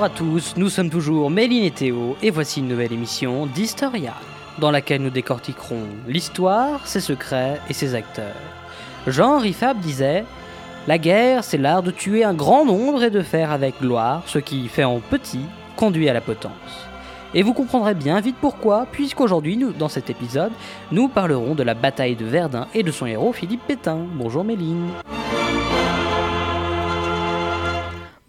Bonjour à tous, nous sommes toujours Méline et Théo et voici une nouvelle émission d'Historia dans laquelle nous décortiquerons l'histoire, ses secrets et ses acteurs. Jean-Henri Fabre disait La guerre, c'est l'art de tuer un grand nombre et de faire avec gloire ce qui, fait en petit, conduit à la potence. Et vous comprendrez bien vite pourquoi, puisqu'aujourd'hui, nous, dans cet épisode, nous parlerons de la bataille de Verdun et de son héros Philippe Pétain. Bonjour Méline.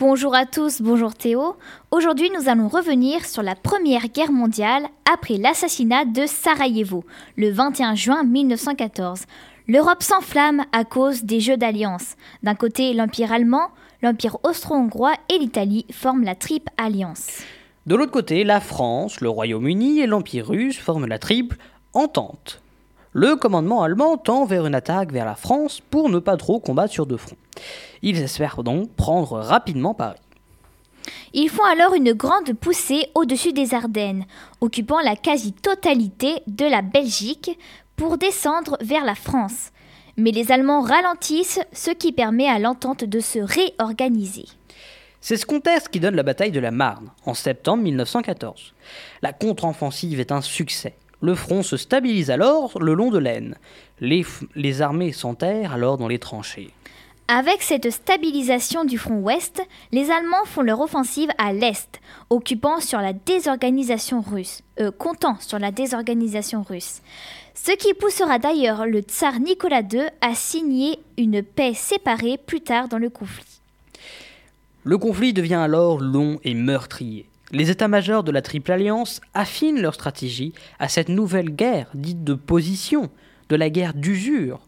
Bonjour à tous, bonjour Théo. Aujourd'hui, nous allons revenir sur la Première Guerre mondiale après l'assassinat de Sarajevo, le 21 juin 1914. L'Europe s'enflamme à cause des jeux d'alliance. D'un côté, l'Empire allemand, l'Empire austro-hongrois et l'Italie forment la triple alliance. De l'autre côté, la France, le Royaume-Uni et l'Empire russe forment la triple entente. Le commandement allemand tend vers une attaque vers la France pour ne pas trop combattre sur deux fronts. Ils espèrent donc prendre rapidement Paris. Ils font alors une grande poussée au-dessus des Ardennes, occupant la quasi-totalité de la Belgique pour descendre vers la France. Mais les Allemands ralentissent, ce qui permet à l'entente de se réorganiser. C'est ce contexte qui donne la bataille de la Marne, en septembre 1914. La contre-offensive est un succès. Le front se stabilise alors le long de l'Aisne. Les, les armées s'enterrent alors dans les tranchées. Avec cette stabilisation du front ouest, les Allemands font leur offensive à l'est, occupant sur la désorganisation russe, euh, comptant sur la désorganisation russe. Ce qui poussera d'ailleurs le tsar Nicolas II à signer une paix séparée plus tard dans le conflit. Le conflit devient alors long et meurtrier. Les états-majors de la Triple Alliance affinent leur stratégie à cette nouvelle guerre dite de position, de la guerre d'usure.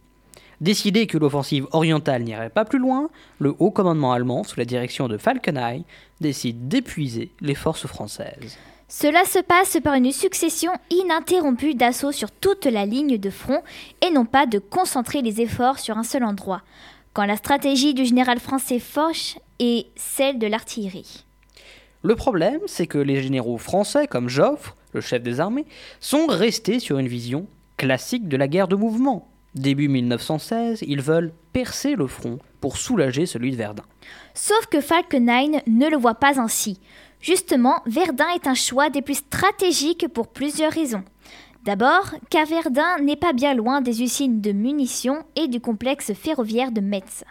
Décidé que l'offensive orientale n'irait pas plus loin, le haut commandement allemand, sous la direction de Falkenhayn, décide d'épuiser les forces françaises. Cela se passe par une succession ininterrompue d'assauts sur toute la ligne de front et non pas de concentrer les efforts sur un seul endroit, quand la stratégie du général français Foch est celle de l'artillerie. Le problème, c'est que les généraux français, comme Joffre, le chef des armées, sont restés sur une vision classique de la guerre de mouvement. Début 1916, ils veulent percer le front pour soulager celui de Verdun. Sauf que Falkenhayn ne le voit pas ainsi. Justement, Verdun est un choix des plus stratégiques pour plusieurs raisons. D'abord, car Verdun n'est pas bien loin des usines de munitions et du complexe ferroviaire de Metz.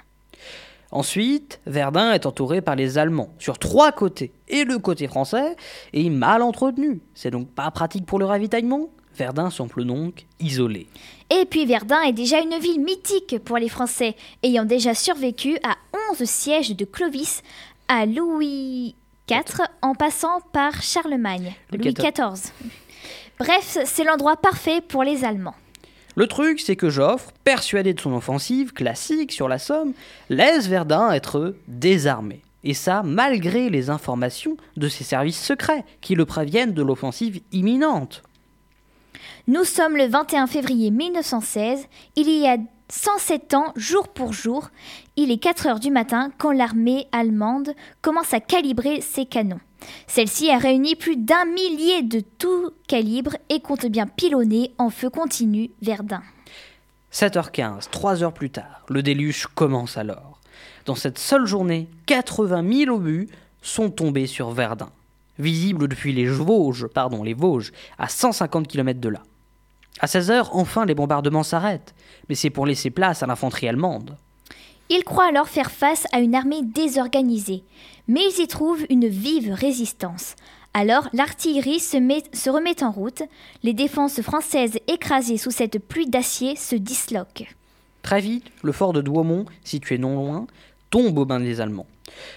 Ensuite, Verdun est entouré par les Allemands sur trois côtés, et le côté français est mal entretenu. C'est donc pas pratique pour le ravitaillement? Verdun semble donc isolé. Et puis Verdun est déjà une ville mythique pour les Français, ayant déjà survécu à 11 sièges de Clovis à Louis IV en passant par Charlemagne, Louis XIV. Bref, c'est l'endroit parfait pour les Allemands. Le truc, c'est que Joffre, persuadé de son offensive classique sur la Somme, laisse Verdun être désarmé. Et ça, malgré les informations de ses services secrets qui le préviennent de l'offensive imminente. Nous sommes le 21 février 1916, il y a 107 ans, jour pour jour, il est 4 heures du matin quand l'armée allemande commence à calibrer ses canons. Celle-ci a réuni plus d'un millier de tout calibre et compte bien pilonner en feu continu Verdun. 7h15, 3 heures plus tard, le déluge commence alors. Dans cette seule journée, 80 000 obus sont tombés sur Verdun, visibles depuis les Vosges, pardon, les Vosges, à 150 km de là. À 16h, enfin, les bombardements s'arrêtent, mais c'est pour laisser place à l'infanterie allemande. Ils croient alors faire face à une armée désorganisée, mais ils y trouvent une vive résistance. Alors l'artillerie se, remet en route, les défenses françaises écrasées sous cette pluie d'acier se disloquent. Très vite, le fort de Douaumont, situé non loin, tombe aux mains des Allemands,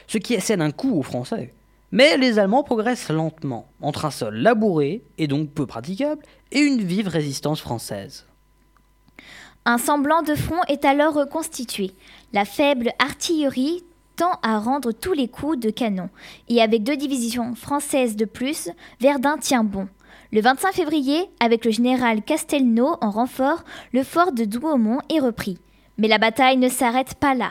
ce qui assène un coup aux Français. Mais les Allemands progressent lentement, entre un sol labouré, et donc peu praticable, et une vive résistance française. Un semblant de front est alors reconstitué. La faible artillerie tend à rendre tous les coups de canon, et avec deux divisions françaises de plus, Verdun tient bon. Le 25 février, avec le général Castelnau en renfort, le fort de Douaumont est repris. Mais la bataille ne s'arrête pas là.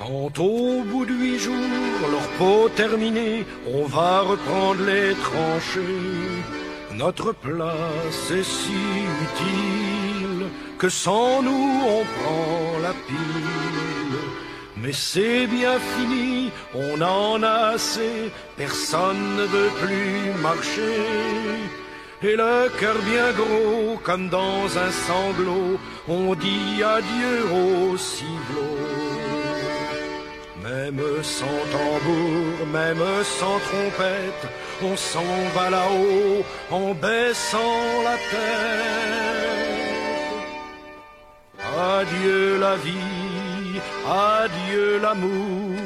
Quand au bout de huit jours, leur peau terminée, on va reprendre les tranchées. Notre place est si utile que sans nous on prend la pile. Mais c'est bien fini, on en a assez, personne ne veut plus marcher. Et le cœur bien gros, comme dans un sanglot, on dit adieu au ciblot. Même sans tambour, même sans trompette, on s'en va là-haut en baissant la tête. Adieu la vie, adieu l'amour,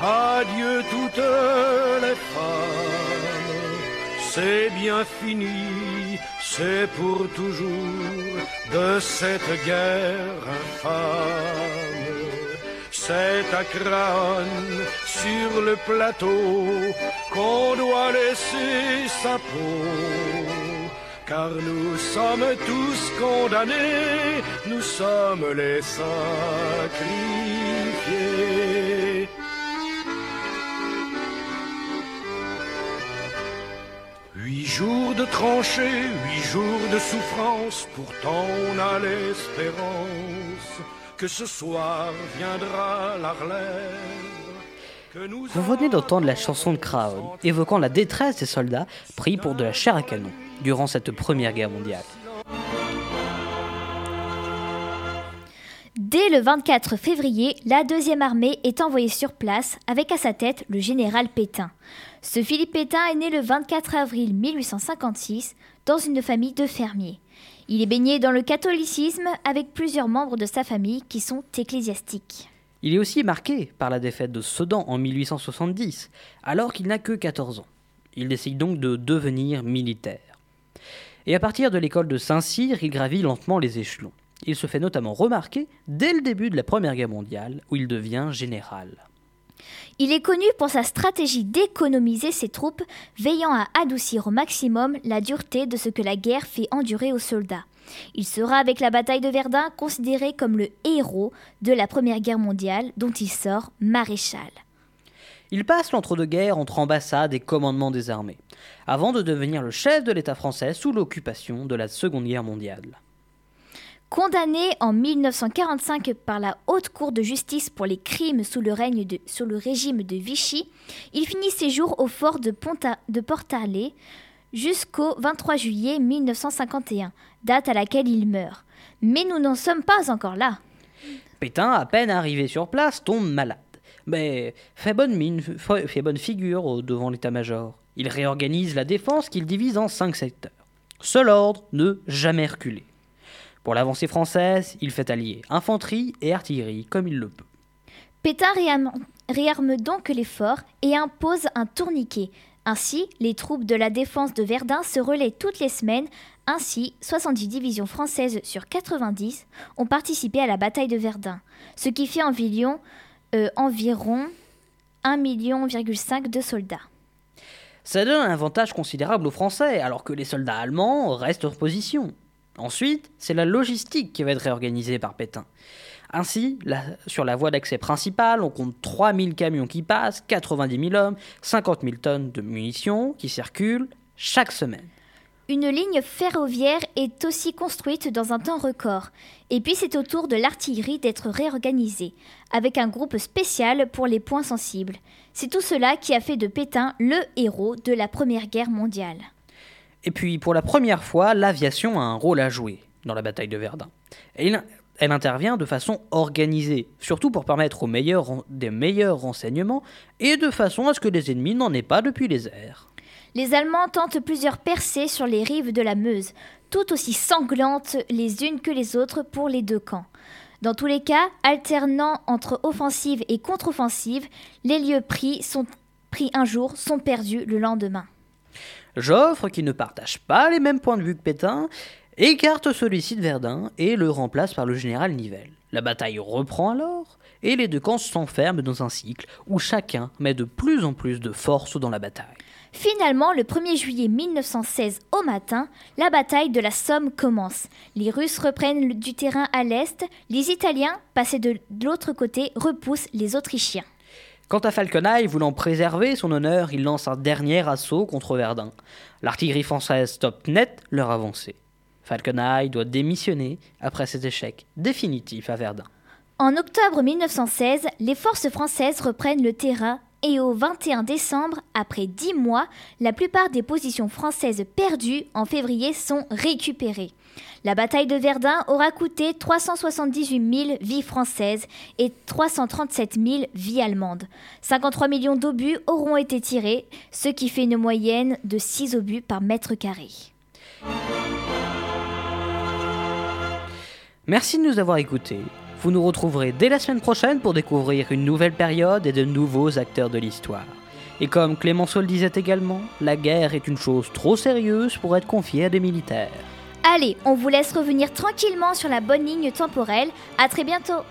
adieu toutes les femmes. C'est bien fini, c'est pour toujours de cette guerre infâme. C'est à Craonne, sur le plateau, qu'on doit laisser sa peau. Car nous sommes tous condamnés, nous sommes les sacrifiés. Huit jours de tranchées, huit jours de souffrance, pourtant on a l'espérance que ce soir viendra la relève. que nous Vous venez d'entendre la chanson de Craon, évoquant la détresse des soldats pris pour de la chair à canon durant cette première guerre mondiale. Dès le 24 février, la deuxième armée est envoyée sur place avec à sa tête le général Pétain. Ce Philippe Pétain est né le 24 avril 1856 dans une famille de fermiers. Il est baigné dans le catholicisme avec plusieurs membres de sa famille qui sont ecclésiastiques. Il est aussi marqué par la défaite de Sedan en 1870, alors qu'il n'a que 14 ans. Il décide donc de devenir militaire. Et à partir de l'école de Saint-Cyr, il gravit lentement les échelons. Il se fait notamment remarquer dès le début de la Première Guerre mondiale, où il devient général. Il est connu pour sa stratégie d'économiser ses troupes, veillant à adoucir au maximum la dureté de ce que la guerre fait endurer aux soldats. Il sera avec la bataille de Verdun considéré comme le héros de la Première Guerre mondiale dont il sort maréchal. Il passe l'entre-deux-guerres entre ambassades et commandements des armées, avant de devenir le chef de l'État français sous l'occupation de la Seconde Guerre mondiale. Condamné en 1945 par la Haute Cour de justice pour les crimes sous le, régime de Vichy, il finit ses jours au fort de, Ponta- jusqu'au 23 juillet 1951, date à laquelle il meurt. Mais nous n'en sommes pas encore là. Pétain, à peine arrivé sur place, tombe malade. Mais fait bonne mine, fait bonne figure devant l'état-major. Il réorganise la défense qu'il divise en cinq secteurs. Seul ordre, ne jamais reculer. Pour l'avancée française, il fait allier infanterie et artillerie comme il le peut. Pétain réarme, réarme donc les forts et impose un tourniquet. Ainsi, les troupes de la défense de Verdun se relaient toutes les semaines. Ainsi, 70 divisions françaises sur 90 ont participé à la bataille de Verdun, ce qui fait environ, euh, environ 1,5 million de soldats. Ça donne un avantage considérable aux Français, alors que les soldats allemands restent en position. Ensuite, c'est la logistique qui va être réorganisée par Pétain. Ainsi, sur la voie d'accès principale, on compte 3000 camions qui passent, 90 000 hommes, 50 000 tonnes de munitions qui circulent chaque semaine. Une ligne ferroviaire est aussi construite dans un temps record. Et puis c'est au tour de l'artillerie d'être réorganisée, avec un groupe spécial pour les points sensibles. C'est tout cela qui a fait de Pétain le héros de la Première Guerre mondiale. Et puis, pour la première fois, l'aviation a un rôle à jouer dans la bataille de Verdun. Elle intervient de façon organisée, surtout pour permettre aux meilleurs, des meilleurs renseignements et de façon à ce que les ennemis n'en aient pas depuis les airs. Les Allemands tentent plusieurs percées sur les rives de la Meuse, toutes aussi sanglantes les unes que les autres pour les deux camps. Dans tous les cas, alternant entre offensive et contre-offensive, les lieux pris un jour sont perdus le lendemain. Joffre, qui ne partage pas les mêmes points de vue que Pétain, écarte celui-ci de Verdun et le remplace par le général Nivelle. La bataille reprend alors, et les deux camps s'enferment dans un cycle où chacun met de plus en plus de force dans la bataille. Finalement, le 1er juillet 1916 au matin, la bataille de la Somme commence. Les Russes reprennent du terrain à l'est, les Italiens, passés de l'autre côté, repoussent les Autrichiens. Quant à Falkenhayn, voulant préserver son honneur, il lance un dernier assaut contre Verdun. L'artillerie française stoppe net leur avancée. Falkenhayn doit démissionner après cet échec définitif à Verdun. En octobre 1916, les forces françaises reprennent le terrain et au 21 décembre, après dix mois, la plupart des positions françaises perdues en février sont récupérées. La bataille de Verdun aura coûté 378 000 vies françaises et 337 000 vies allemandes. 53 millions d'obus auront été tirés, ce qui fait une moyenne de 6 obus par mètre carré. Merci de nous avoir écoutés. Vous nous retrouverez dès la semaine prochaine pour découvrir une nouvelle période et de nouveaux acteurs de l'histoire. Et comme Clémenceau le disait également, la guerre est une chose trop sérieuse pour être confiée à des militaires. Allez, on vous laisse revenir tranquillement sur la bonne ligne temporelle. À très bientôt.